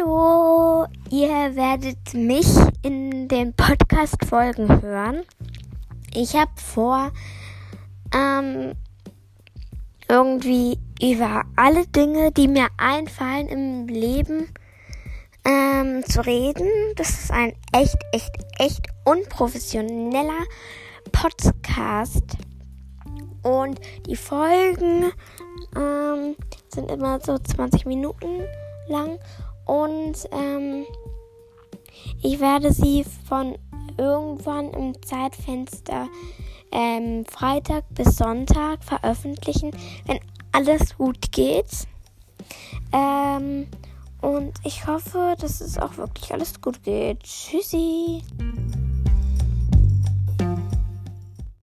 Hallo, ihr werdet mich in den Podcast-Folgen hören. Ich habe vor, ähm, irgendwie über alle Dinge, die mir einfallen im Leben, ähm, zu reden. Das ist ein echt, echt, echt unprofessioneller Podcast. Und die Folgen ähm, sind immer so 20 Minuten lang. Und ähm, ich werde sie von irgendwann im Zeitfenster ähm, Freitag bis Sonntag veröffentlichen, wenn alles gut geht. Ähm, und ich hoffe, dass es auch wirklich alles gut geht. Tschüssi.